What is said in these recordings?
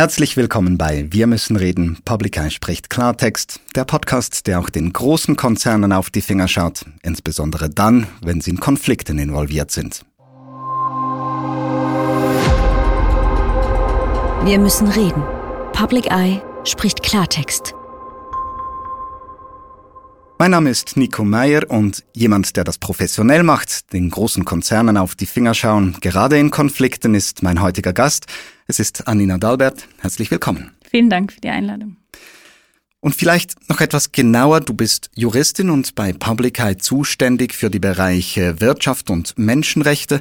Herzlich willkommen bei Wir müssen reden. Public Eye spricht Klartext. Der Podcast, der auch den großen Konzernen auf die Finger schaut. Insbesondere dann, wenn sie in Konflikten involviert sind. Wir müssen reden. Public Eye spricht Klartext. Mein Name ist Nico Meyer und jemand, der das professionell macht, den großen Konzernen auf die Finger schauen, gerade in Konflikten, ist mein heutiger Gast. Es ist Anina Dalbert. Herzlich willkommen. Vielen Dank für die Einladung. Und vielleicht noch etwas genauer, du bist Juristin und bei Publicite zuständig für die Bereiche Wirtschaft und Menschenrechte.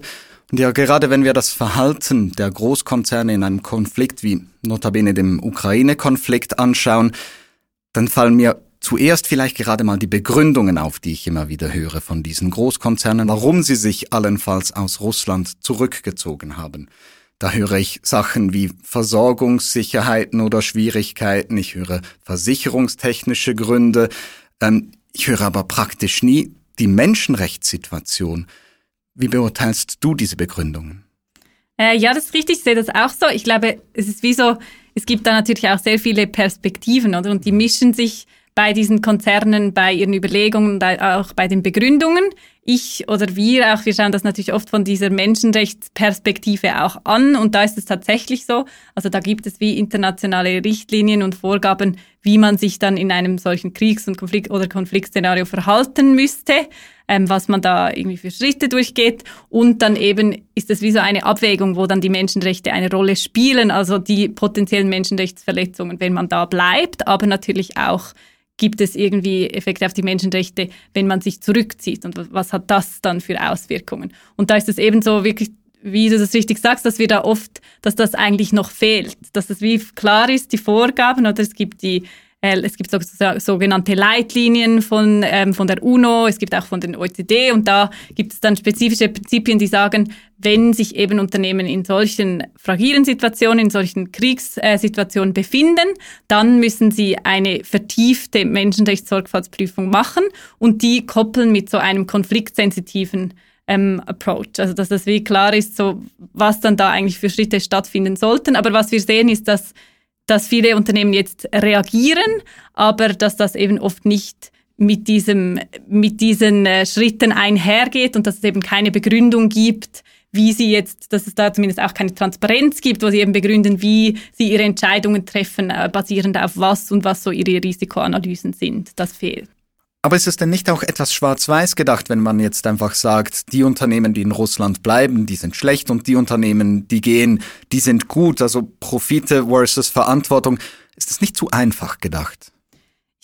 Und ja, gerade wenn wir das Verhalten der Großkonzerne in einem Konflikt wie notabene dem Ukraine-Konflikt anschauen, dann fallen mir Zuerst vielleicht gerade mal die Begründungen auf, die ich immer wieder höre von diesen Großkonzernen, warum sie sich allenfalls aus Russland zurückgezogen haben. Da höre ich Sachen wie Versorgungssicherheiten oder Schwierigkeiten, ich höre versicherungstechnische Gründe, ähm, ich höre aber praktisch nie die Menschenrechtssituation. Wie beurteilst du diese Begründungen? Äh, ja, das ist richtig, ich sehe das auch so. Ich glaube, es ist wie so, es gibt da natürlich auch sehr viele Perspektiven, oder? Und die mischen sich bei diesen Konzernen, bei ihren Überlegungen auch bei den Begründungen. Ich oder wir auch, wir schauen das natürlich oft von dieser Menschenrechtsperspektive auch an und da ist es tatsächlich so. Also da gibt es wie internationale Richtlinien und Vorgaben, wie man sich dann in einem solchen Kriegs- und Konflikt- oder Konfliktszenario verhalten müsste, ähm, was man da irgendwie für Schritte durchgeht. Und dann eben ist es wie so eine Abwägung, wo dann die Menschenrechte eine Rolle spielen, also die potenziellen Menschenrechtsverletzungen, wenn man da bleibt, aber natürlich auch gibt es irgendwie Effekte auf die Menschenrechte, wenn man sich zurückzieht und was hat das dann für Auswirkungen? Und da ist es eben so wirklich, wie du das richtig sagst, dass wir da oft, dass das eigentlich noch fehlt, dass es wie klar ist, die Vorgaben oder? Es gibt die äh, es gibt so, sogenannte Leitlinien von, ähm, von der UNO, es gibt auch von den OECD und da gibt es dann spezifische Prinzipien, die sagen, wenn sich eben Unternehmen in solchen fragilen Situationen, in solchen Kriegssituationen befinden, dann müssen sie eine vertiefte Menschenrechtssorgfaltsprüfung machen und die koppeln mit so einem konfliktsensitiven ähm, Approach. Also dass das wie klar ist, so was dann da eigentlich für Schritte stattfinden sollten. Aber was wir sehen, ist, dass dass viele Unternehmen jetzt reagieren, aber dass das eben oft nicht mit, diesem, mit diesen äh, Schritten einhergeht und dass es eben keine Begründung gibt, wie sie jetzt, dass es da zumindest auch keine Transparenz gibt, wo sie eben begründen, wie sie ihre Entscheidungen treffen, äh, basierend auf was und was so ihre Risikoanalysen sind. Das fehlt. Aber ist es denn nicht auch etwas schwarz-weiß gedacht, wenn man jetzt einfach sagt, die Unternehmen, die in Russland bleiben, die sind schlecht und die Unternehmen, die gehen, die sind gut, also Profite versus Verantwortung. Ist das nicht zu einfach gedacht?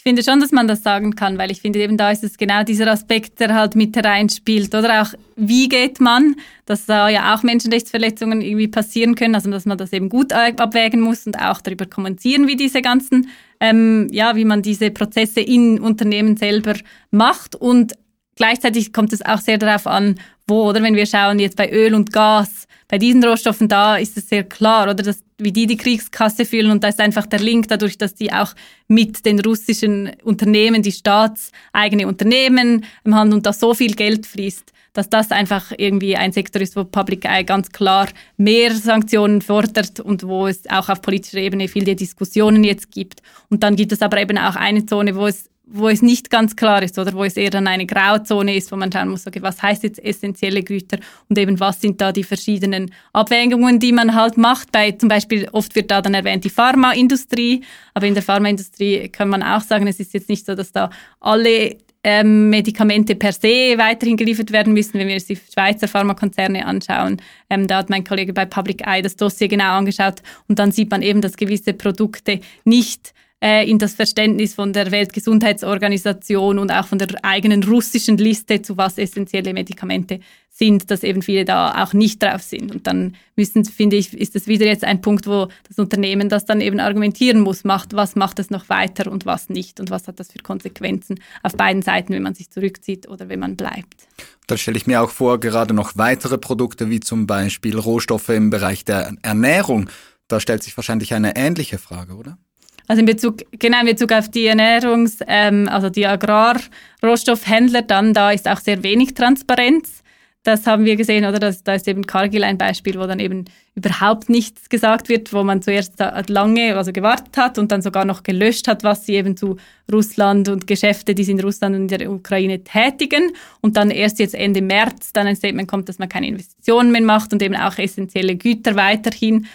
Ich finde schon, dass man das sagen kann, weil ich finde eben da ist es genau dieser Aspekt, der halt mit hereinspielt. Oder auch, wie geht man, dass da ja auch Menschenrechtsverletzungen irgendwie passieren können, also dass man das eben gut abwägen muss und auch darüber kommunizieren, wie diese ganzen, ähm, ja, wie man diese Prozesse in Unternehmen selber macht. Und gleichzeitig kommt es auch sehr darauf an, wo, oder wenn wir schauen jetzt bei Öl und Gas, bei diesen Rohstoffen da ist es sehr klar, oder dass, wie die die Kriegskasse füllen und da ist einfach der Link dadurch, dass die auch mit den russischen Unternehmen, die staatseigene Unternehmen haben und da so viel Geld fließt, dass das einfach irgendwie ein Sektor ist, wo Public Eye ganz klar mehr Sanktionen fordert und wo es auch auf politischer Ebene viele Diskussionen jetzt gibt. Und dann gibt es aber eben auch eine Zone, wo es wo es nicht ganz klar ist oder wo es eher dann eine Grauzone ist, wo man schauen muss, okay, was heißt jetzt essentielle Güter und eben was sind da die verschiedenen Abwägungen, die man halt macht. Bei zum Beispiel oft wird da dann erwähnt die Pharmaindustrie, aber in der Pharmaindustrie kann man auch sagen, es ist jetzt nicht so, dass da alle ähm, Medikamente per se weiterhin geliefert werden müssen, wenn wir uns die Schweizer Pharmakonzerne anschauen. Ähm, da hat mein Kollege bei Public Eye das Dossier genau angeschaut und dann sieht man eben, dass gewisse Produkte nicht äh, in das Verständnis von der Weltgesundheitsorganisation und auch von der eigenen russischen Liste, zu was essentielle Medikamente sind, dass eben viele da auch nicht drauf sind. Und dann müssen, finde ich, ist das wieder jetzt ein Punkt, wo das Unternehmen das dann eben argumentieren muss, macht, was macht es noch weiter und was nicht und was hat das für Konsequenzen auf beiden Seiten, wenn man sich zurückzieht oder wenn man bleibt. Da stelle ich mir auch vor, gerade noch weitere Produkte wie zum Beispiel Rohstoffe im Bereich der Ernährung. Da stellt sich wahrscheinlich eine ähnliche Frage, oder? Also in Bezug, genau in Bezug auf die Ernährungs-, ähm, also die Agrarrohstoffhändler, dann da ist auch sehr wenig Transparenz. Das haben wir gesehen, oder? Das, da ist eben Cargill ein Beispiel, wo dann eben überhaupt nichts gesagt wird, wo man zuerst lange also gewartet hat und dann sogar noch gelöscht hat, was sie eben zu Russland und Geschäfte, die sie in Russland und in der Ukraine tätigen. Und dann erst jetzt Ende März dann ein Statement kommt, dass man keine Investitionen mehr macht und eben auch essentielle Güter weiterhin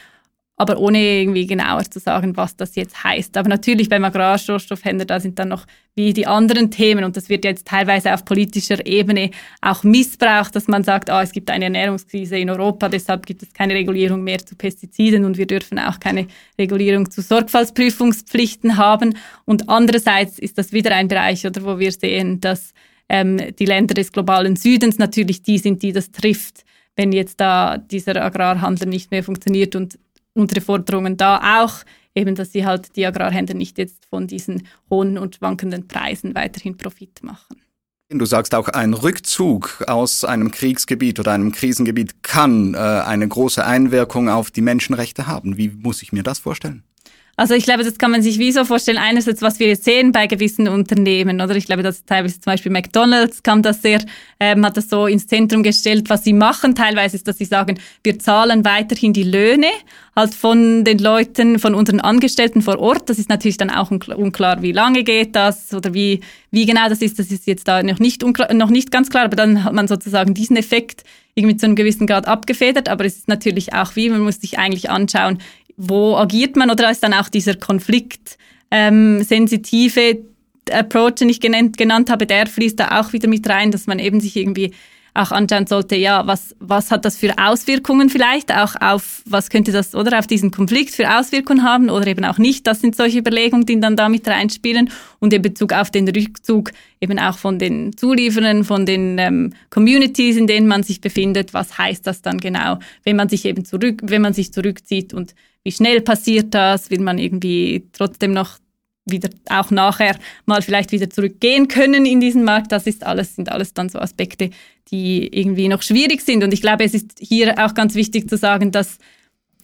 aber ohne irgendwie genauer zu sagen, was das jetzt heißt. Aber natürlich beim Agrarrohstoffhändler, da sind dann noch wie die anderen Themen und das wird jetzt teilweise auf politischer Ebene auch missbraucht, dass man sagt, ah, es gibt eine Ernährungskrise in Europa, deshalb gibt es keine Regulierung mehr zu Pestiziden und wir dürfen auch keine Regulierung zu Sorgfaltsprüfungspflichten haben. Und andererseits ist das wieder ein Bereich, oder wo wir sehen, dass ähm, die Länder des globalen Südens natürlich die sind, die das trifft wenn jetzt da dieser Agrarhandel nicht mehr funktioniert und unsere Forderungen da auch, eben, dass sie halt die Agrarhändler nicht jetzt von diesen hohen und schwankenden Preisen weiterhin Profit machen. Du sagst auch, ein Rückzug aus einem Kriegsgebiet oder einem Krisengebiet kann äh, eine große Einwirkung auf die Menschenrechte haben. Wie muss ich mir das vorstellen? Also ich glaube, das kann man sich wie so vorstellen. Einerseits, was wir jetzt sehen bei gewissen Unternehmen, oder? Ich glaube, dass teilweise zum Beispiel McDonald's kam das sehr, ähm, hat das so ins Zentrum gestellt, was sie machen. Teilweise ist, dass sie sagen, wir zahlen weiterhin die Löhne halt von den Leuten, von unseren Angestellten vor Ort. Das ist natürlich dann auch unklar, wie lange geht das oder wie, wie genau das ist. Das ist jetzt da noch nicht, unklar, noch nicht ganz klar, aber dann hat man sozusagen diesen Effekt irgendwie zu einem gewissen Grad abgefedert. Aber es ist natürlich auch wie, man muss sich eigentlich anschauen, wo agiert man oder ist dann auch dieser Konflikt ähm, sensitive Approach, den ich genannt, genannt habe, der fließt da auch wieder mit rein, dass man eben sich irgendwie auch anschauen sollte, ja, was, was hat das für Auswirkungen vielleicht, auch auf, was könnte das, oder auf diesen Konflikt für Auswirkungen haben oder eben auch nicht. Das sind solche Überlegungen, die dann da mit reinspielen und in Bezug auf den Rückzug eben auch von den Zulieferern, von den ähm, Communities, in denen man sich befindet. Was heißt das dann genau, wenn man sich eben zurück, wenn man sich zurückzieht und wie schnell passiert das? Will man irgendwie trotzdem noch wieder auch nachher mal vielleicht wieder zurückgehen können in diesen Markt. Das ist alles, sind alles dann so Aspekte, die irgendwie noch schwierig sind. Und ich glaube, es ist hier auch ganz wichtig zu sagen, dass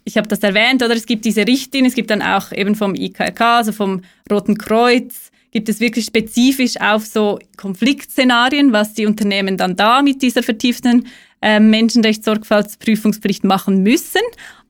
ich habe das erwähnt, oder es gibt diese Richtlinie, es gibt dann auch eben vom IKK, also vom Roten Kreuz, gibt es wirklich spezifisch auf so Konfliktszenarien, was die Unternehmen dann da mit dieser vertieften äh, Menschenrechtssorgfaltsprüfungspflicht machen müssen.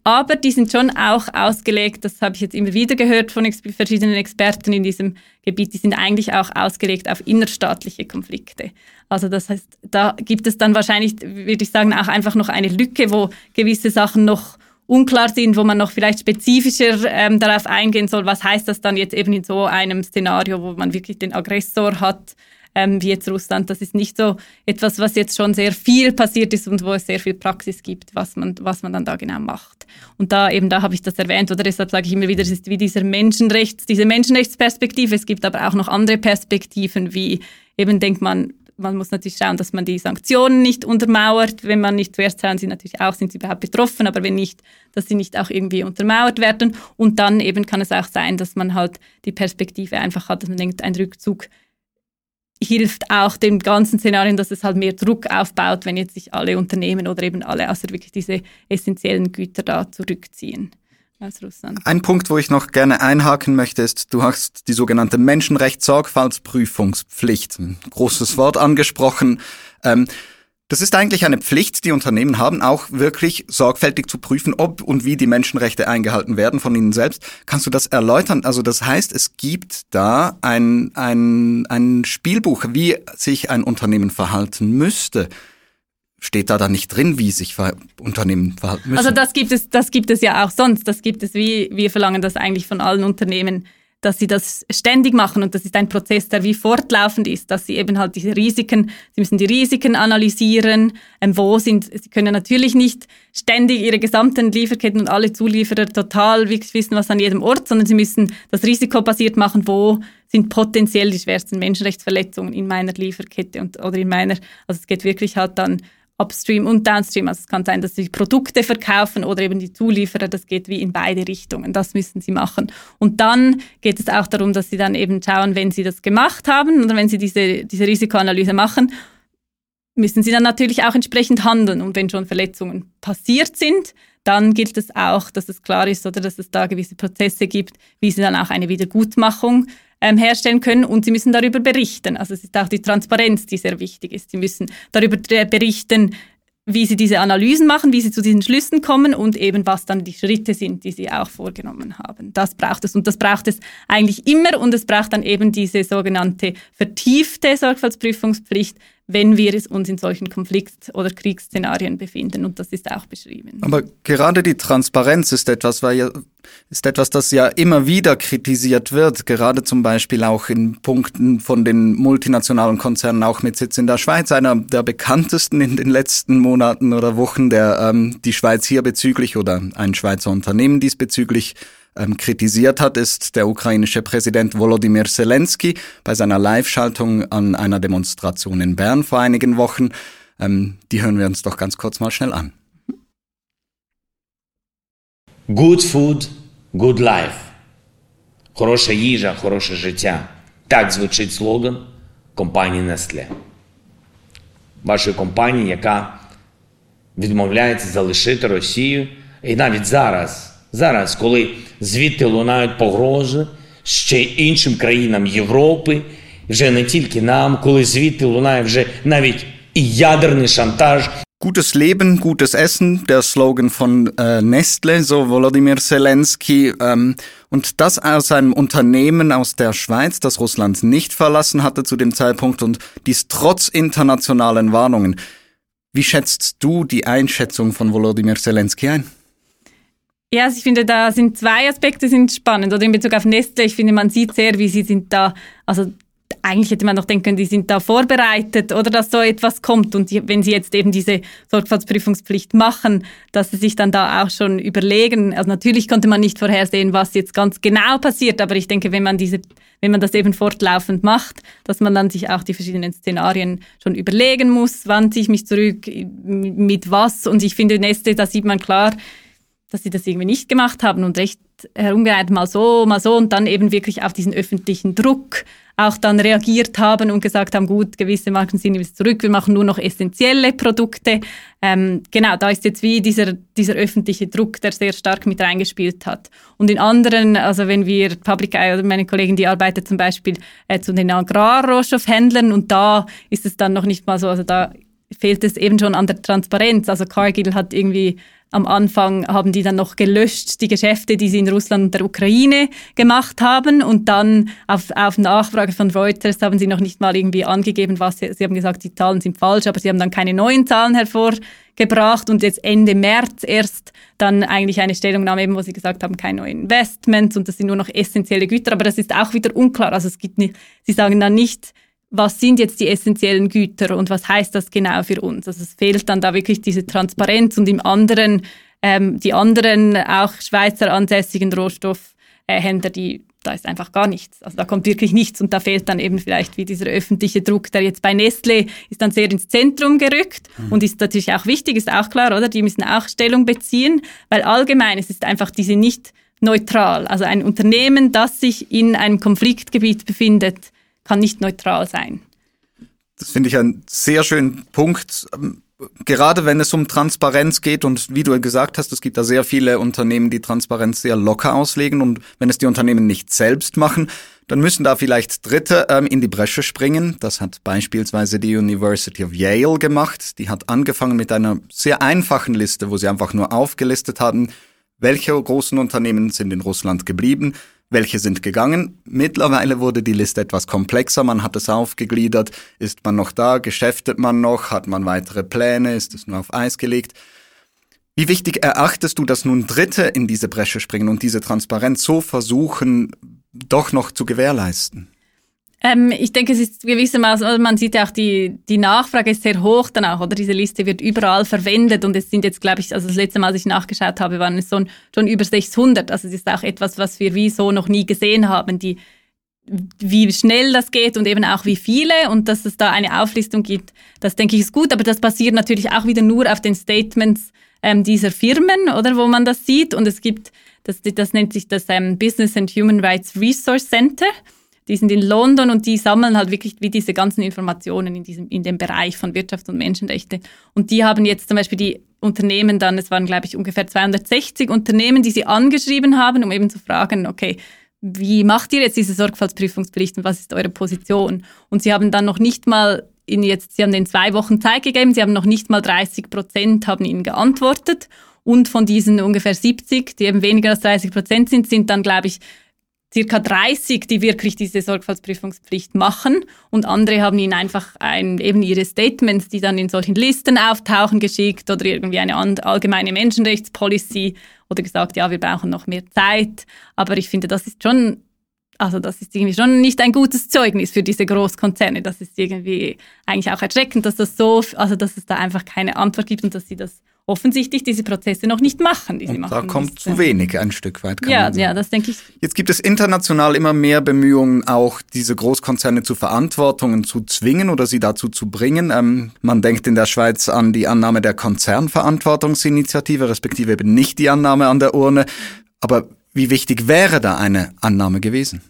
Aber die sind schon auch ausgelegt, das habe ich jetzt immer wieder gehört von ex verschiedenen Experten in diesem Gebiet, die sind eigentlich auch ausgelegt auf innerstaatliche Konflikte. Also das heißt, da gibt es dann wahrscheinlich, würde ich sagen, auch einfach noch eine Lücke, wo gewisse Sachen noch unklar sind, wo man noch vielleicht spezifischer ähm, darauf eingehen soll, was heißt das dann jetzt eben in so einem Szenario, wo man wirklich den Aggressor hat, ähm, wie jetzt Russland. Das ist nicht so etwas, was jetzt schon sehr viel passiert ist und wo es sehr viel Praxis gibt, was man, was man dann da genau macht. Und da eben, da habe ich das erwähnt, oder deshalb sage ich immer wieder, es ist wie dieser Menschenrechts, diese Menschenrechtsperspektive. Es gibt aber auch noch andere Perspektiven, wie eben denkt man, man muss natürlich schauen, dass man die Sanktionen nicht untermauert. Wenn man nicht zuerst schauen sie natürlich auch, sind sie überhaupt betroffen, aber wenn nicht, dass sie nicht auch irgendwie untermauert werden. Und dann eben kann es auch sein, dass man halt die Perspektive einfach hat, dass man denkt, ein Rückzug hilft auch dem ganzen Szenarien, dass es halt mehr Druck aufbaut, wenn jetzt sich alle Unternehmen oder eben alle außer wirklich diese essentiellen Güter da zurückziehen aus Russland. Ein Punkt, wo ich noch gerne einhaken möchte, ist, du hast die sogenannte Menschenrechtssorgfaltspflichtungspflicht, ein großes Wort angesprochen. Ähm, das ist eigentlich eine Pflicht, die Unternehmen haben, auch wirklich sorgfältig zu prüfen, ob und wie die Menschenrechte eingehalten werden von ihnen selbst. Kannst du das erläutern? Also das heißt, es gibt da ein, ein, ein Spielbuch, wie sich ein Unternehmen verhalten müsste. Steht da dann nicht drin, wie sich Unternehmen verhalten müssen? Also das gibt es, das gibt es ja auch sonst. Das gibt es, wie wir verlangen das eigentlich von allen Unternehmen dass sie das ständig machen und das ist ein Prozess, der wie fortlaufend ist, dass sie eben halt diese Risiken, sie müssen die Risiken analysieren, ähm, wo sind, sie können natürlich nicht ständig ihre gesamten Lieferketten und alle Zulieferer total wirklich wissen, was an jedem Ort, sondern sie müssen das Risiko basiert machen, wo sind potenziell die schwersten Menschenrechtsverletzungen in meiner Lieferkette und, oder in meiner, also es geht wirklich halt dann Upstream und Downstream. Also es kann sein, dass sie Produkte verkaufen oder eben die Zulieferer. Das geht wie in beide Richtungen. Das müssen sie machen. Und dann geht es auch darum, dass sie dann eben schauen, wenn sie das gemacht haben oder wenn sie diese, diese Risikoanalyse machen, müssen sie dann natürlich auch entsprechend handeln. Und wenn schon Verletzungen passiert sind, dann gilt es auch, dass es klar ist oder dass es da gewisse Prozesse gibt, wie sie dann auch eine Wiedergutmachung ähm, herstellen können und sie müssen darüber berichten. Also es ist auch die Transparenz, die sehr wichtig ist. Sie müssen darüber berichten, wie sie diese Analysen machen, wie sie zu diesen Schlüssen kommen und eben was dann die Schritte sind, die sie auch vorgenommen haben. Das braucht es und das braucht es eigentlich immer und es braucht dann eben diese sogenannte vertiefte Sorgfaltsprüfungspflicht, wenn wir uns in solchen Konflikt- oder Kriegsszenarien befinden. Und das ist auch beschrieben. Aber gerade die Transparenz ist etwas, weil ja, ist etwas, das ja immer wieder kritisiert wird, gerade zum Beispiel auch in Punkten von den multinationalen Konzernen, auch mit Sitz in der Schweiz, einer der bekanntesten in den letzten Monaten oder Wochen, der ähm, die Schweiz hier bezüglich oder ein Schweizer Unternehmen diesbezüglich ähm, kritisiert hat, ist der ukrainische Präsident Volodymyr Zelensky bei seiner Live-Schaltung an einer Demonstration in Bern vor einigen Wochen. Ähm, die hören wir uns doch ganz kurz mal schnell an. Good food, good life. Хороша їжа, хороше життя. Так звучить слоган компанії Nestle. Вашої компанії, яка відмовляється залишити Росію. І навіть зараз, зараз, коли звідти лунають погрози ще іншим країнам Європи, вже не тільки нам, коли звідти лунає вже навіть і ядерний шантаж. Gutes Leben, gutes Essen, der Slogan von äh, Nestle, so Volodymyr Zelensky. Ähm, und das aus einem Unternehmen aus der Schweiz, das Russland nicht verlassen hatte zu dem Zeitpunkt und dies trotz internationalen Warnungen. Wie schätzt du die Einschätzung von Volodymyr Zelensky ein? Ja, also ich finde, da sind zwei Aspekte sind spannend. Oder in Bezug auf Nestle, ich finde, man sieht sehr, wie sie sind da, also eigentlich hätte man doch denken können, die sind da vorbereitet oder dass so etwas kommt. Und die, wenn sie jetzt eben diese Sorgfaltsprüfungspflicht machen, dass sie sich dann da auch schon überlegen. Also natürlich konnte man nicht vorhersehen, was jetzt ganz genau passiert, aber ich denke, wenn man diese, wenn man das eben fortlaufend macht, dass man dann sich auch die verschiedenen Szenarien schon überlegen muss, wann ziehe ich mich zurück, mit was. Und ich finde, Neste, da sieht man klar, dass sie das irgendwie nicht gemacht haben und recht herumgereiht, mal so, mal so und dann eben wirklich auf diesen öffentlichen Druck auch dann reagiert haben und gesagt haben, gut, gewisse Marken ziehen wir zurück, wir machen nur noch essentielle Produkte. Ähm, genau, da ist jetzt wie dieser, dieser öffentliche Druck, der sehr stark mit reingespielt hat. Und in anderen, also wenn wir Public Eye oder meine Kollegin, die arbeitet zum Beispiel äh, zu den Agrarrohstoffhändlern und da ist es dann noch nicht mal so, also da fehlt es eben schon an der Transparenz. Also Cargill hat irgendwie am Anfang haben die dann noch gelöscht, die Geschäfte, die sie in Russland und der Ukraine gemacht haben. Und dann auf, auf Nachfrage von Reuters haben sie noch nicht mal irgendwie angegeben, was sie, sie haben gesagt, die Zahlen sind falsch, aber sie haben dann keine neuen Zahlen hervorgebracht und jetzt Ende März erst dann eigentlich eine Stellungnahme eben, wo sie gesagt haben, keine neuen Investments und das sind nur noch essentielle Güter. Aber das ist auch wieder unklar. Also es gibt nicht, sie sagen dann nicht, was sind jetzt die essentiellen Güter und was heißt das genau für uns? Also es fehlt dann da wirklich diese Transparenz und im anderen, ähm, die anderen auch Schweizer ansässigen Rohstoffhändler, die da ist einfach gar nichts. Also da kommt wirklich nichts und da fehlt dann eben vielleicht wie dieser öffentliche Druck, der jetzt bei Nestle ist dann sehr ins Zentrum gerückt mhm. und ist natürlich auch wichtig, ist auch klar, oder? Die müssen auch Stellung beziehen, weil allgemein es ist einfach diese nicht neutral. Also ein Unternehmen, das sich in einem Konfliktgebiet befindet, kann nicht neutral sein. Das finde ich einen sehr schönen Punkt. Ähm, gerade wenn es um Transparenz geht und wie du gesagt hast, es gibt da sehr viele Unternehmen, die Transparenz sehr locker auslegen und wenn es die Unternehmen nicht selbst machen, dann müssen da vielleicht Dritte ähm, in die Bresche springen. Das hat beispielsweise die University of Yale gemacht. Die hat angefangen mit einer sehr einfachen Liste, wo sie einfach nur aufgelistet haben, welche großen Unternehmen sind in Russland geblieben, welche sind gegangen. Mittlerweile wurde die Liste etwas komplexer, man hat es aufgegliedert, ist man noch da, geschäftet man noch, hat man weitere Pläne, ist es nur auf Eis gelegt. Wie wichtig erachtest du, dass nun Dritte in diese Bresche springen und diese Transparenz so versuchen, doch noch zu gewährleisten? Ähm, ich denke, es ist gewissermaßen, also man sieht ja auch, die, die Nachfrage ist sehr hoch dann auch, oder? Diese Liste wird überall verwendet und es sind jetzt, glaube ich, also das letzte Mal, als ich nachgeschaut habe, waren es schon, schon über 600. Also es ist auch etwas, was wir wie so noch nie gesehen haben, die, wie schnell das geht und eben auch wie viele und dass es da eine Auflistung gibt, das denke ich ist gut, aber das basiert natürlich auch wieder nur auf den Statements ähm, dieser Firmen, oder, wo man das sieht und es gibt, das, das nennt sich das ähm, Business and Human Rights Resource Center die sind in London und die sammeln halt wirklich wie diese ganzen Informationen in diesem, in dem Bereich von Wirtschaft und Menschenrechte. Und die haben jetzt zum Beispiel die Unternehmen dann, es waren glaube ich ungefähr 260 Unternehmen, die sie angeschrieben haben, um eben zu fragen, okay, wie macht ihr jetzt diese Sorgfaltsprüfungspflicht und was ist eure Position? Und sie haben dann noch nicht mal ihnen jetzt, sie haben den zwei Wochen Zeit gegeben, sie haben noch nicht mal 30 Prozent haben ihnen geantwortet. Und von diesen ungefähr 70, die eben weniger als 30 Prozent sind, sind dann, glaube ich, circa 30, die wirklich diese Sorgfaltsprüfungspflicht machen und andere haben ihnen einfach ein, eben ihre Statements, die dann in solchen Listen auftauchen, geschickt oder irgendwie eine allgemeine Menschenrechtspolicy oder gesagt, ja, wir brauchen noch mehr Zeit. Aber ich finde, das ist schon, also das ist irgendwie schon nicht ein gutes Zeugnis für diese Großkonzerne. Das ist irgendwie eigentlich auch erschreckend, dass das so, also dass es da einfach keine Antwort gibt und dass sie das offensichtlich diese Prozesse noch nicht machen. Die sie und machen da kommt müsste. zu wenig ein Stück weit. ja, ja, das denke ich. Jetzt gibt es international immer mehr Bemühungen, auch diese Großkonzerne zu Verantwortungen zu zwingen oder sie dazu zu bringen. Ähm, man denkt in der Schweiz an die Annahme der Konzernverantwortungsinitiative, respektive eben nicht die Annahme an der Urne. Aber wie wichtig wäre da eine Annahme gewesen?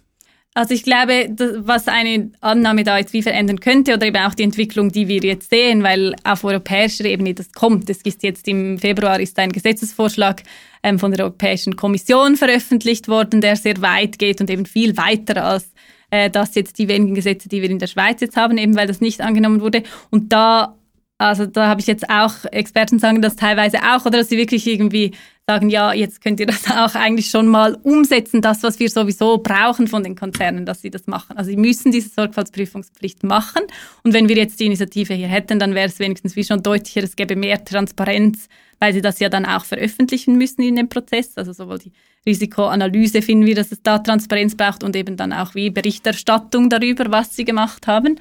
Also ich glaube, was eine Annahme da jetzt wie verändern könnte oder eben auch die Entwicklung, die wir jetzt sehen, weil auf europäischer Ebene das kommt. Es ist jetzt im Februar ist ein Gesetzesvorschlag ähm, von der Europäischen Kommission veröffentlicht worden, der sehr weit geht und eben viel weiter als äh, das jetzt die wenigen Gesetze, die wir in der Schweiz jetzt haben, eben weil das nicht angenommen wurde. Und da also da habe ich jetzt auch Experten sagen das teilweise auch, oder dass sie wirklich irgendwie sagen, ja, jetzt könnt ihr das auch eigentlich schon mal umsetzen, das, was wir sowieso brauchen von den Konzernen, dass sie das machen. Also sie müssen diese Sorgfaltsprüfungspflicht machen. Und wenn wir jetzt die Initiative hier hätten, dann wäre es wenigstens wie schon deutlicher, es gäbe mehr Transparenz, weil sie das ja dann auch veröffentlichen müssen in dem Prozess. Also sowohl die Risikoanalyse finden wir, dass es da Transparenz braucht und eben dann auch wie Berichterstattung darüber, was sie gemacht haben.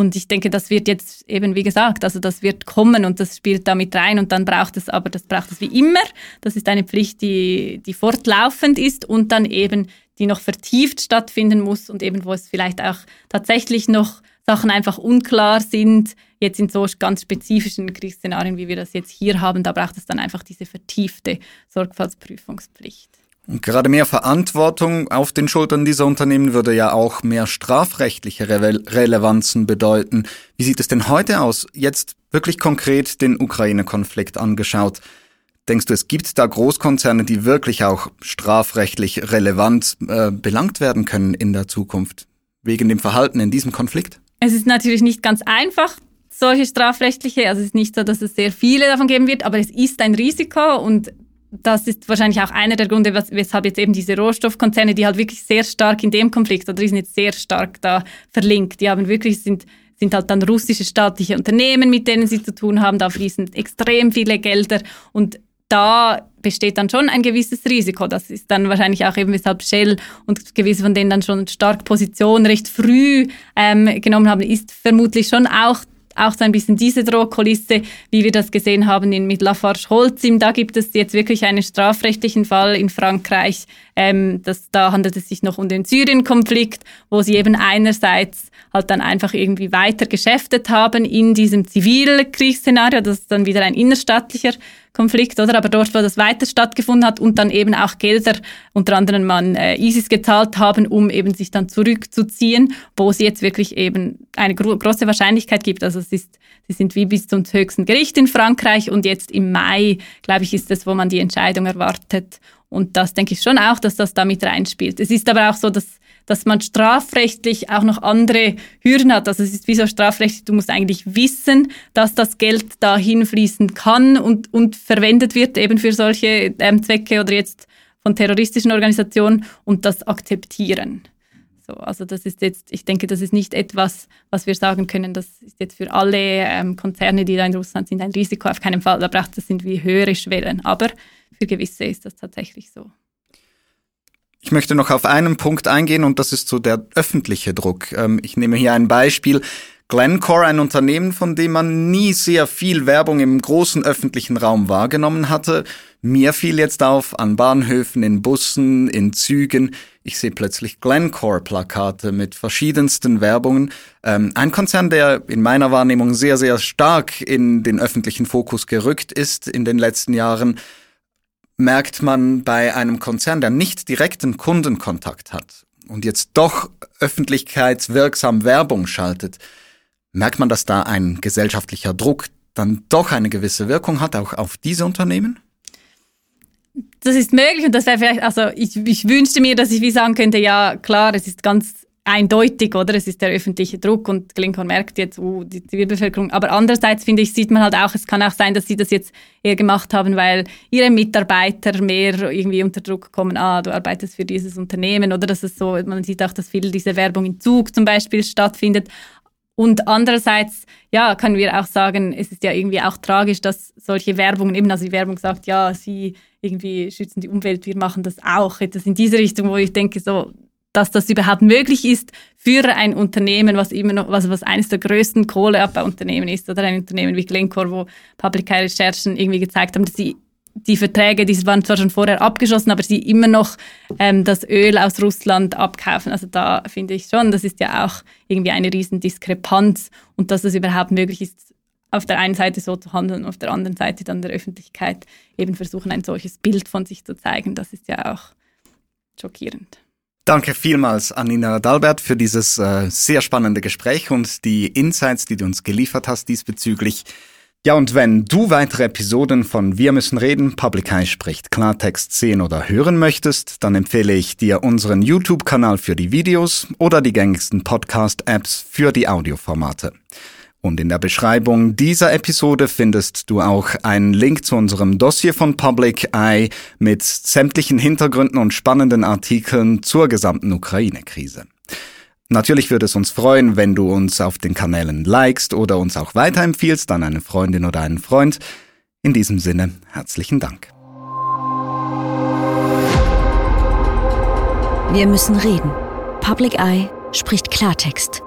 Und ich denke, das wird jetzt eben, wie gesagt, also das wird kommen und das spielt damit rein und dann braucht es, aber das braucht es wie immer. Das ist eine Pflicht, die, die fortlaufend ist und dann eben, die noch vertieft stattfinden muss und eben, wo es vielleicht auch tatsächlich noch Sachen einfach unklar sind, jetzt in so ganz spezifischen Kriegsszenarien, wie wir das jetzt hier haben, da braucht es dann einfach diese vertiefte Sorgfaltsprüfungspflicht. Und gerade mehr Verantwortung auf den Schultern dieser Unternehmen würde ja auch mehr strafrechtliche Re Relevanzen bedeuten. Wie sieht es denn heute aus? Jetzt wirklich konkret den Ukraine-Konflikt angeschaut. Denkst du, es gibt da Großkonzerne, die wirklich auch strafrechtlich relevant äh, belangt werden können in der Zukunft wegen dem Verhalten in diesem Konflikt? Es ist natürlich nicht ganz einfach, solche strafrechtliche. Also es ist nicht so, dass es sehr viele davon geben wird, aber es ist ein Risiko und das ist wahrscheinlich auch einer der Gründe, weshalb jetzt eben diese Rohstoffkonzerne, die halt wirklich sehr stark in dem Konflikt, oder die sind jetzt sehr stark da verlinkt, die haben wirklich, sind, sind halt dann russische staatliche Unternehmen, mit denen sie zu tun haben, da fließen extrem viele Gelder und da besteht dann schon ein gewisses Risiko. Das ist dann wahrscheinlich auch eben, weshalb Shell und gewisse von denen dann schon stark Position recht früh ähm, genommen haben, ist vermutlich schon auch auch so ein bisschen diese Drohkulisse, wie wir das gesehen haben in, mit Lafarge-Holcim. Da gibt es jetzt wirklich einen strafrechtlichen Fall in Frankreich. Ähm, das, da handelt es sich noch um den Syrien-Konflikt, wo sie eben einerseits halt dann einfach irgendwie weiter geschäftet haben in diesem Zivilkriegsszenario. Das ist dann wieder ein innerstaatlicher Konflikt, oder? Aber dort, wo das weiter stattgefunden hat und dann eben auch Gelder, unter anderem man äh, ISIS gezahlt haben, um eben sich dann zurückzuziehen, wo es jetzt wirklich eben eine gro große Wahrscheinlichkeit gibt. Also es ist, sie sind wie bis zum höchsten Gericht in Frankreich und jetzt im Mai, glaube ich, ist es, wo man die Entscheidung erwartet. Und das denke ich schon auch, dass das da mit reinspielt. Es ist aber auch so, dass dass man strafrechtlich auch noch andere Hürden hat. Also es ist wie so strafrechtlich, du musst eigentlich wissen, dass das Geld dahin fließen kann und, und verwendet wird eben für solche ähm, Zwecke oder jetzt von terroristischen Organisationen und das akzeptieren. So, also das ist jetzt, ich denke, das ist nicht etwas, was wir sagen können, das ist jetzt für alle ähm, Konzerne, die da in Russland sind, ein Risiko. Auf keinen Fall, da braucht es sind wie höhere Schwellen. Aber für gewisse ist das tatsächlich so. Ich möchte noch auf einen Punkt eingehen und das ist so der öffentliche Druck. Ähm, ich nehme hier ein Beispiel. Glencore, ein Unternehmen, von dem man nie sehr viel Werbung im großen öffentlichen Raum wahrgenommen hatte. Mir fiel jetzt auf, an Bahnhöfen, in Bussen, in Zügen. Ich sehe plötzlich Glencore-Plakate mit verschiedensten Werbungen. Ähm, ein Konzern, der in meiner Wahrnehmung sehr, sehr stark in den öffentlichen Fokus gerückt ist in den letzten Jahren merkt man bei einem Konzern, der nicht direkten Kundenkontakt hat und jetzt doch öffentlichkeitswirksam Werbung schaltet, merkt man, dass da ein gesellschaftlicher Druck dann doch eine gewisse Wirkung hat, auch auf diese Unternehmen? Das ist möglich und das wäre vielleicht, also ich, ich wünschte mir, dass ich wie sagen könnte, ja klar, es ist ganz eindeutig, oder? Es ist der öffentliche Druck und Glencore merkt jetzt, uh, die Zivilbevölkerung. Aber andererseits finde ich, sieht man halt auch, es kann auch sein, dass sie das jetzt eher gemacht haben, weil ihre Mitarbeiter mehr irgendwie unter Druck kommen, ah, du arbeitest für dieses Unternehmen oder dass es so, man sieht auch, dass viel diese Werbung in Zug zum Beispiel stattfindet. Und andererseits, ja, können wir auch sagen, es ist ja irgendwie auch tragisch, dass solche Werbungen, eben also die Werbung sagt, ja, sie irgendwie schützen die Umwelt, wir machen das auch. Etwas in diese Richtung, wo ich denke, so, dass das überhaupt möglich ist für ein Unternehmen, was immer noch, was, was eines der größten Kohleabbauunternehmen ist, oder ein Unternehmen wie Glencore, wo Public Eye Recherchen irgendwie gezeigt haben, dass sie die Verträge, die waren zwar schon vorher abgeschlossen, aber sie immer noch ähm, das Öl aus Russland abkaufen. Also da finde ich schon, das ist ja auch irgendwie eine riesen Diskrepanz und dass es überhaupt möglich ist, auf der einen Seite so zu handeln, auf der anderen Seite dann der Öffentlichkeit eben versuchen, ein solches Bild von sich zu zeigen. Das ist ja auch schockierend. Danke vielmals an Nina Dalbert für dieses äh, sehr spannende Gespräch und die Insights, die du uns geliefert hast diesbezüglich. Ja, und wenn du weitere Episoden von Wir müssen reden, Public Eye spricht Klartext sehen oder hören möchtest, dann empfehle ich dir unseren YouTube-Kanal für die Videos oder die gängigsten Podcast-Apps für die Audioformate. Und in der Beschreibung dieser Episode findest du auch einen Link zu unserem Dossier von Public Eye mit sämtlichen Hintergründen und spannenden Artikeln zur gesamten Ukraine-Krise. Natürlich würde es uns freuen, wenn du uns auf den Kanälen likest oder uns auch weiterempfiehlst an eine Freundin oder einen Freund. In diesem Sinne, herzlichen Dank. Wir müssen reden. Public Eye spricht Klartext.